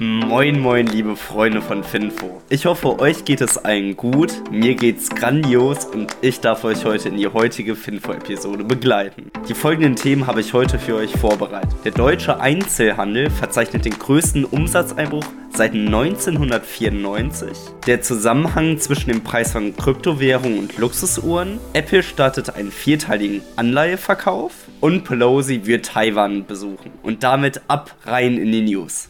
Moin, moin, liebe Freunde von Finfo. Ich hoffe, euch geht es allen gut. Mir geht's grandios und ich darf euch heute in die heutige Finfo-Episode begleiten. Die folgenden Themen habe ich heute für euch vorbereitet. Der deutsche Einzelhandel verzeichnet den größten Umsatzeinbruch seit 1994. Der Zusammenhang zwischen dem Preis von Kryptowährungen und Luxusuhren. Apple startet einen vierteiligen Anleiheverkauf. Und Pelosi wird Taiwan besuchen. Und damit ab rein in die News.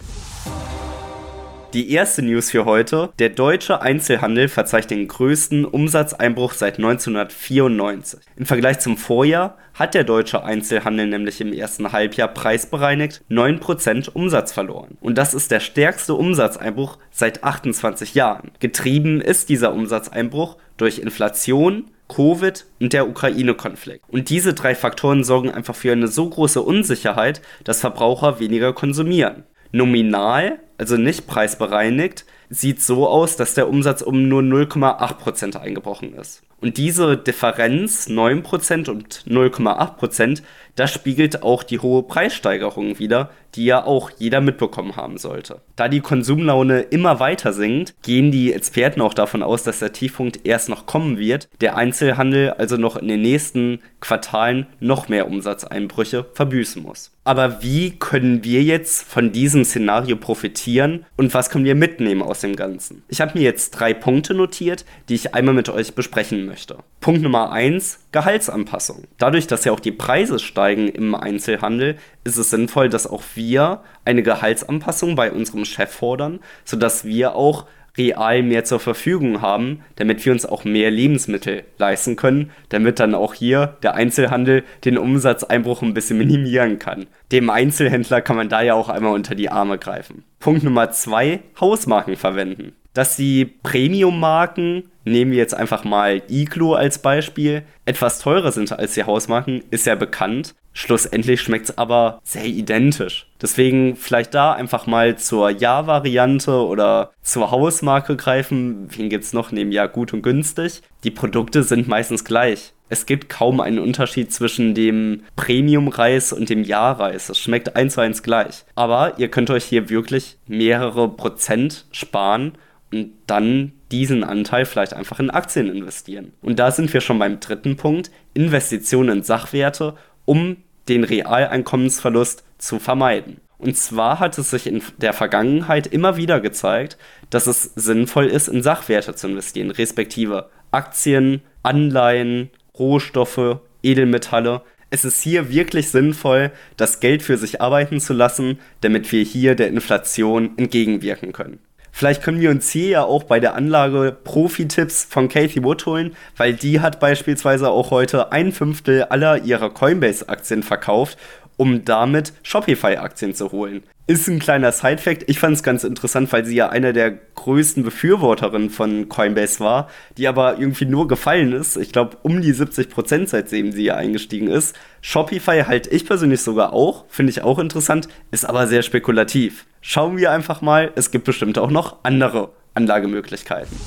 Die erste News für heute. Der deutsche Einzelhandel verzeichnet den größten Umsatzeinbruch seit 1994. Im Vergleich zum Vorjahr hat der deutsche Einzelhandel nämlich im ersten Halbjahr preisbereinigt 9% Umsatz verloren. Und das ist der stärkste Umsatzeinbruch seit 28 Jahren. Getrieben ist dieser Umsatzeinbruch durch Inflation, Covid und der Ukraine-Konflikt. Und diese drei Faktoren sorgen einfach für eine so große Unsicherheit, dass Verbraucher weniger konsumieren. Nominal, also nicht preisbereinigt, sieht so aus, dass der Umsatz um nur 0,8% eingebrochen ist. Und diese Differenz 9% und 0,8%, das spiegelt auch die hohe Preissteigerung wider, die ja auch jeder mitbekommen haben sollte. Da die Konsumlaune immer weiter sinkt, gehen die Experten auch davon aus, dass der Tiefpunkt erst noch kommen wird, der Einzelhandel also noch in den nächsten Quartalen noch mehr Umsatzeinbrüche verbüßen muss. Aber wie können wir jetzt von diesem Szenario profitieren und was können wir mitnehmen aus dem Ganzen? Ich habe mir jetzt drei Punkte notiert, die ich einmal mit euch besprechen möchte. Punkt Nummer eins: Gehaltsanpassung. Dadurch, dass ja auch die Preise steigen im Einzelhandel, ist es sinnvoll, dass auch wir eine Gehaltsanpassung bei unserem Chef fordern, sodass wir auch real mehr zur Verfügung haben, damit wir uns auch mehr Lebensmittel leisten können, damit dann auch hier der Einzelhandel den Umsatzeinbruch ein bisschen minimieren kann. Dem Einzelhändler kann man da ja auch einmal unter die Arme greifen. Punkt Nummer zwei, Hausmarken verwenden. Dass die Premium-Marken, nehmen wir jetzt einfach mal Iglo als Beispiel, etwas teurer sind als die Hausmarken, ist ja bekannt. Schlussendlich schmeckt es aber sehr identisch. Deswegen vielleicht da einfach mal zur Ja-Variante oder zur Hausmarke greifen. Wen gibt es noch neben Ja gut und günstig? Die Produkte sind meistens gleich. Es gibt kaum einen Unterschied zwischen dem Premium-Reis und dem Ja-Reis. Es schmeckt eins zu eins gleich. Aber ihr könnt euch hier wirklich mehrere Prozent sparen und dann diesen Anteil vielleicht einfach in Aktien investieren. Und da sind wir schon beim dritten Punkt, Investitionen in Sachwerte, um den Realeinkommensverlust zu vermeiden. Und zwar hat es sich in der Vergangenheit immer wieder gezeigt, dass es sinnvoll ist, in Sachwerte zu investieren, respektive Aktien, Anleihen, Rohstoffe, Edelmetalle. Es ist hier wirklich sinnvoll, das Geld für sich arbeiten zu lassen, damit wir hier der Inflation entgegenwirken können. Vielleicht können wir uns hier ja auch bei der Anlage Profi-Tipps von Kathy Wood holen, weil die hat beispielsweise auch heute ein Fünftel aller ihrer Coinbase-Aktien verkauft um damit Shopify-Aktien zu holen. Ist ein kleiner Side-Fact. Ich fand es ganz interessant, weil sie ja einer der größten Befürworterinnen von Coinbase war, die aber irgendwie nur gefallen ist. Ich glaube, um die 70 Prozent, seitdem sie ja eingestiegen ist. Shopify halte ich persönlich sogar auch, finde ich auch interessant, ist aber sehr spekulativ. Schauen wir einfach mal, es gibt bestimmt auch noch andere Anlagemöglichkeiten.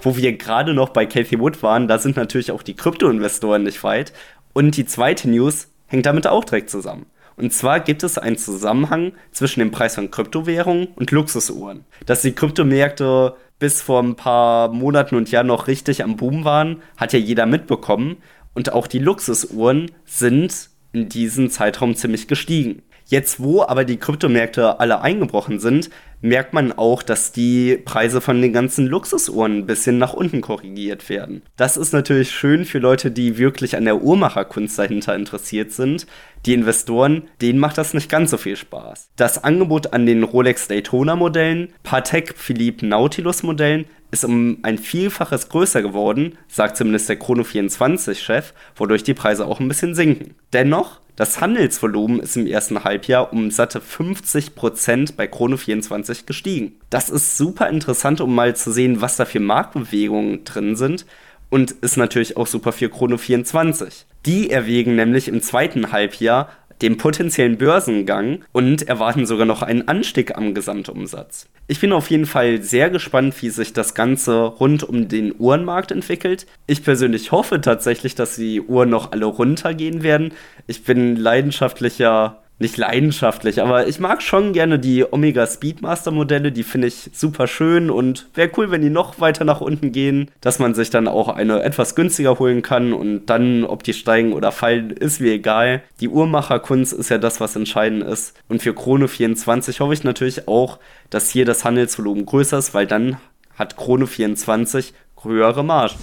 Wo wir gerade noch bei Cathy Wood waren, da sind natürlich auch die Krypto-Investoren nicht weit. Und die zweite News, hängt damit auch direkt zusammen. Und zwar gibt es einen Zusammenhang zwischen dem Preis von Kryptowährungen und Luxusuhren. Dass die Kryptomärkte bis vor ein paar Monaten und Jahren noch richtig am Boom waren, hat ja jeder mitbekommen. Und auch die Luxusuhren sind in diesem Zeitraum ziemlich gestiegen. Jetzt, wo aber die Kryptomärkte alle eingebrochen sind, merkt man auch, dass die Preise von den ganzen Luxusuhren ein bisschen nach unten korrigiert werden. Das ist natürlich schön für Leute, die wirklich an der Uhrmacherkunst dahinter interessiert sind. Die Investoren, denen macht das nicht ganz so viel Spaß. Das Angebot an den Rolex Daytona Modellen, Patek Philippe Nautilus Modellen ist um ein Vielfaches größer geworden, sagt zumindest der Chrono 24 Chef, wodurch die Preise auch ein bisschen sinken. Dennoch das Handelsvolumen ist im ersten Halbjahr um satte 50% bei Chrono24 gestiegen. Das ist super interessant, um mal zu sehen, was da für Marktbewegungen drin sind und ist natürlich auch super für Chrono24. Die erwägen nämlich im zweiten Halbjahr dem potenziellen Börsengang und erwarten sogar noch einen Anstieg am Gesamtumsatz. Ich bin auf jeden Fall sehr gespannt, wie sich das Ganze rund um den Uhrenmarkt entwickelt. Ich persönlich hoffe tatsächlich, dass die Uhren noch alle runtergehen werden. Ich bin leidenschaftlicher nicht leidenschaftlich, aber ich mag schon gerne die Omega Speedmaster Modelle, die finde ich super schön und wäre cool, wenn die noch weiter nach unten gehen, dass man sich dann auch eine etwas günstiger holen kann und dann, ob die steigen oder fallen, ist mir egal. Die Uhrmacherkunst ist ja das, was entscheidend ist. Und für Krone 24 hoffe ich natürlich auch, dass hier das Handelsvolumen größer ist, weil dann hat Krone 24 höhere Margen.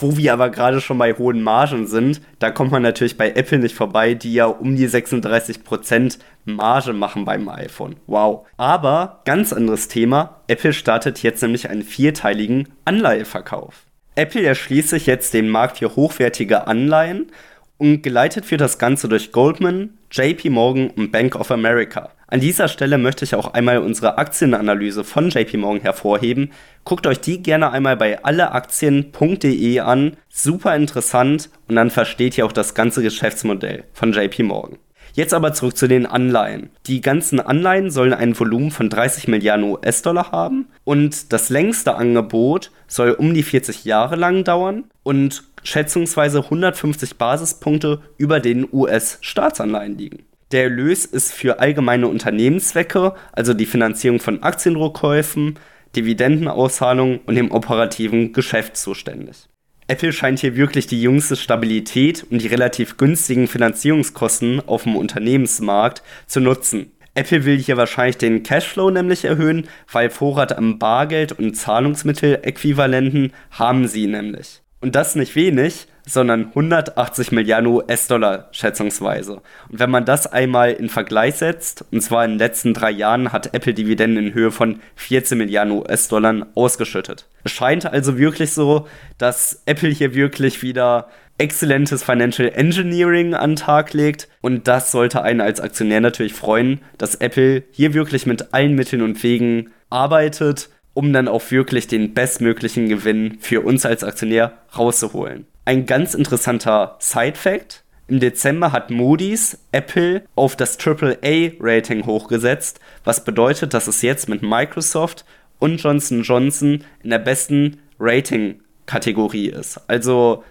Wo wir aber gerade schon bei hohen Margen sind, da kommt man natürlich bei Apple nicht vorbei, die ja um die 36% Marge machen beim iPhone. Wow. Aber ganz anderes Thema, Apple startet jetzt nämlich einen vierteiligen Anleiheverkauf. Apple erschließt sich jetzt den Markt für hochwertige Anleihen und geleitet wird das Ganze durch Goldman, JP Morgan und Bank of America. An dieser Stelle möchte ich auch einmal unsere Aktienanalyse von JP Morgan hervorheben. Guckt euch die gerne einmal bei alleaktien.de an. Super interessant und dann versteht ihr auch das ganze Geschäftsmodell von JP Morgan. Jetzt aber zurück zu den Anleihen. Die ganzen Anleihen sollen ein Volumen von 30 Milliarden US-Dollar haben und das längste Angebot soll um die 40 Jahre lang dauern und schätzungsweise 150 Basispunkte über den US-Staatsanleihen liegen. Der Erlös ist für allgemeine Unternehmenszwecke, also die Finanzierung von Aktienrückkäufen, Dividendenauszahlungen und dem operativen Geschäft zuständig. Apple scheint hier wirklich die jüngste Stabilität und die relativ günstigen Finanzierungskosten auf dem Unternehmensmarkt zu nutzen. Apple will hier wahrscheinlich den Cashflow nämlich erhöhen, weil Vorrat am Bargeld und Zahlungsmitteläquivalenten haben sie nämlich. Und das nicht wenig, sondern 180 Milliarden US-Dollar schätzungsweise. Und wenn man das einmal in Vergleich setzt, und zwar in den letzten drei Jahren hat Apple Dividenden in Höhe von 14 Milliarden US-Dollar ausgeschüttet. Es scheint also wirklich so, dass Apple hier wirklich wieder exzellentes Financial Engineering an den Tag legt. Und das sollte einen als Aktionär natürlich freuen, dass Apple hier wirklich mit allen Mitteln und Wegen arbeitet, um dann auch wirklich den bestmöglichen Gewinn für uns als Aktionär rauszuholen. Ein ganz interessanter Side-Fact. Im Dezember hat Moody's Apple auf das AAA-Rating hochgesetzt, was bedeutet, dass es jetzt mit Microsoft und Johnson Johnson in der besten Rating-Kategorie ist. Also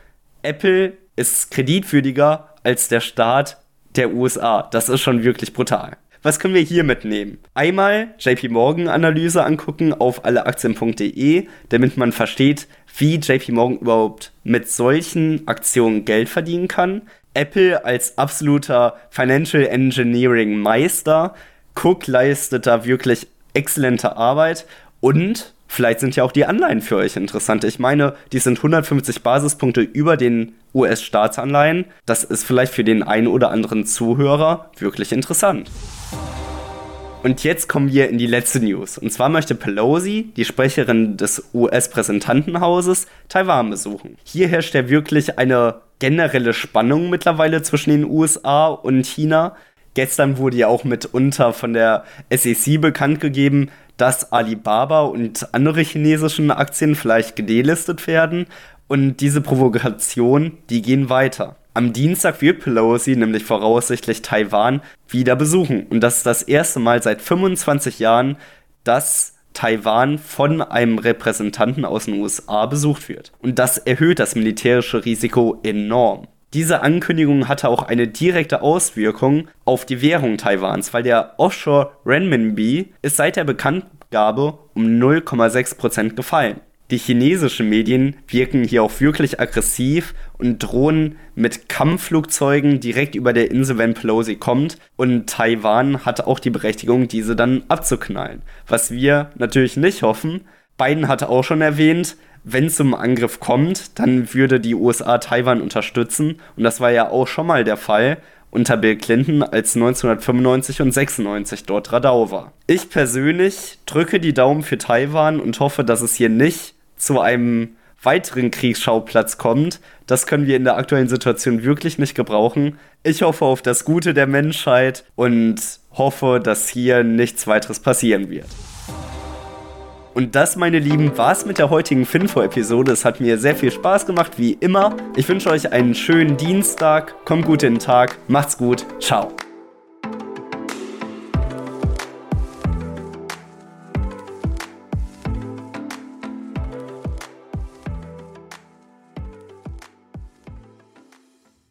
Apple ist kreditwürdiger als der Staat der USA. Das ist schon wirklich brutal. Was können wir hier mitnehmen? Einmal JP Morgan Analyse angucken auf alleaktien.de, damit man versteht, wie JP Morgan überhaupt mit solchen Aktionen Geld verdienen kann. Apple als absoluter Financial Engineering Meister. Cook leistet da wirklich exzellente Arbeit und vielleicht sind ja auch die Anleihen für euch interessant. Ich meine, die sind 150 Basispunkte über den US-Staatsanleihen. Das ist vielleicht für den einen oder anderen Zuhörer wirklich interessant. Und jetzt kommen wir in die letzte News. Und zwar möchte Pelosi, die Sprecherin des US-Präsentantenhauses, Taiwan besuchen. Hier herrscht ja wirklich eine generelle Spannung mittlerweile zwischen den USA und China. Gestern wurde ja auch mitunter von der SEC bekannt gegeben, dass Alibaba und andere chinesischen Aktien vielleicht gedelistet werden. Und diese Provokation, die gehen weiter. Am Dienstag wird Pelosi nämlich voraussichtlich Taiwan wieder besuchen. Und das ist das erste Mal seit 25 Jahren, dass Taiwan von einem Repräsentanten aus den USA besucht wird. Und das erhöht das militärische Risiko enorm. Diese Ankündigung hatte auch eine direkte Auswirkung auf die Währung Taiwans, weil der Offshore Renminbi ist seit der Bekanntgabe um 0,6% gefallen. Die chinesischen Medien wirken hier auch wirklich aggressiv und drohen mit Kampfflugzeugen direkt über der Insel, wenn Pelosi kommt. Und Taiwan hat auch die Berechtigung, diese dann abzuknallen. Was wir natürlich nicht hoffen. Biden hatte auch schon erwähnt, wenn es zum Angriff kommt, dann würde die USA Taiwan unterstützen. Und das war ja auch schon mal der Fall unter Bill Clinton, als 1995 und 96 dort Radau war. Ich persönlich drücke die Daumen für Taiwan und hoffe, dass es hier nicht zu einem weiteren Kriegsschauplatz kommt. Das können wir in der aktuellen Situation wirklich nicht gebrauchen. Ich hoffe auf das Gute der Menschheit und hoffe, dass hier nichts weiteres passieren wird. Und das, meine Lieben, war's mit der heutigen Finfo-Episode. Es hat mir sehr viel Spaß gemacht, wie immer. Ich wünsche euch einen schönen Dienstag. Kommt gut in den Tag. Macht's gut. Ciao.